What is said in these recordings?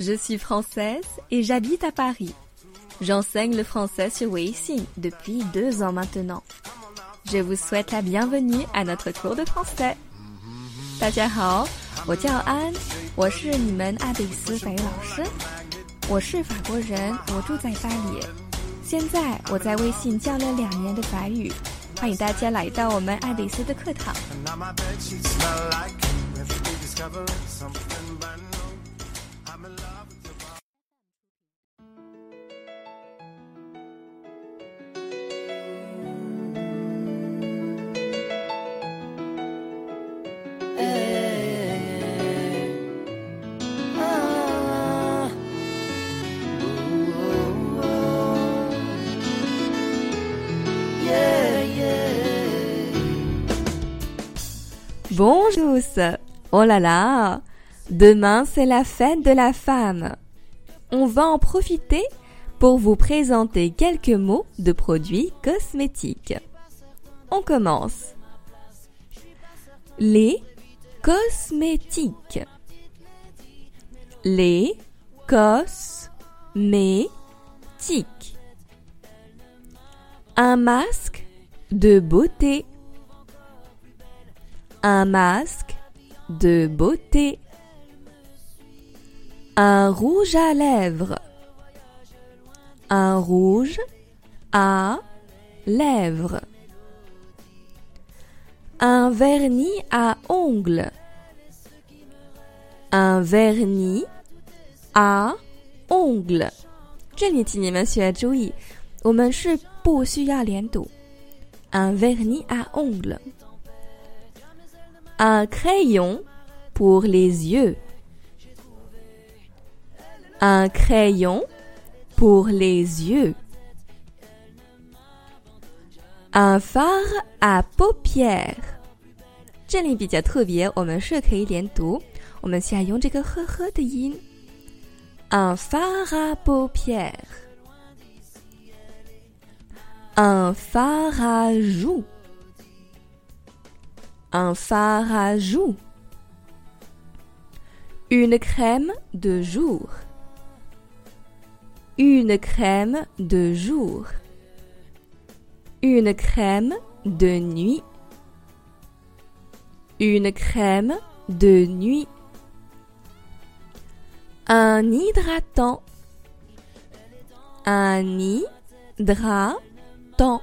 Je suis française et j'habite à Paris. J'enseigne le français sur Weixin depuis deux ans maintenant. Je vous souhaite la bienvenue à notre cours de français. 大家好，我叫安，我是你们阿比斯法语老师。我是法国人，我住在巴黎。现在我在微信教了两年的法语，欢迎大家来到我们爱丽丝的课堂。Bonjour Oh là là Demain c'est la fête de la femme. On va en profiter pour vous présenter quelques mots de produits cosmétiques. On commence. Les cosmétiques. Les cosmétiques. Un masque de beauté un masque de beauté, un rouge à lèvres, un rouge à lèvres, un vernis à ongles, un vernis à ongles。这里请你们学注意，我们是不需要连读。Un vernis à ongles。 un crayon pour les yeux. Un crayon pour les yeux. Un phare à paupières. 这里比较特别，我们是可以连读。我们现在用这个呵呵的音。Un phare à paupières. Un phare à joues un phare à une crème de jour, une crème de jour, une crème de nuit, une crème de nuit, un hydratant, un hydratant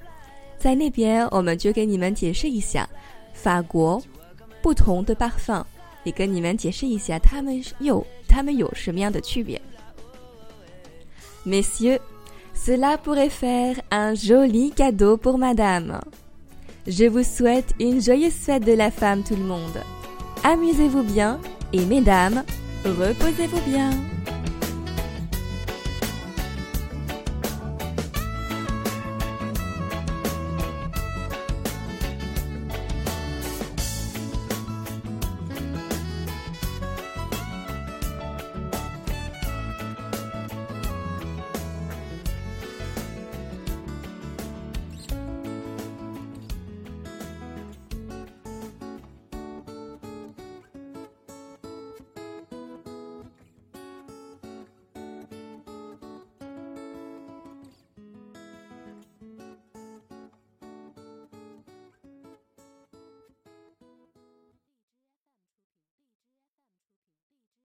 在那边，我们就给你们解释一下法国不同的 parfum，也跟你们解释一下它们有它们有什么样的区别。Messieurs, cela pourrait faire un joli cadeau pour Madame. Je vous souhaite une joyeuse fête de la femme, tout le monde. Amusez-vous bien et mesdames, reposez-vous bien.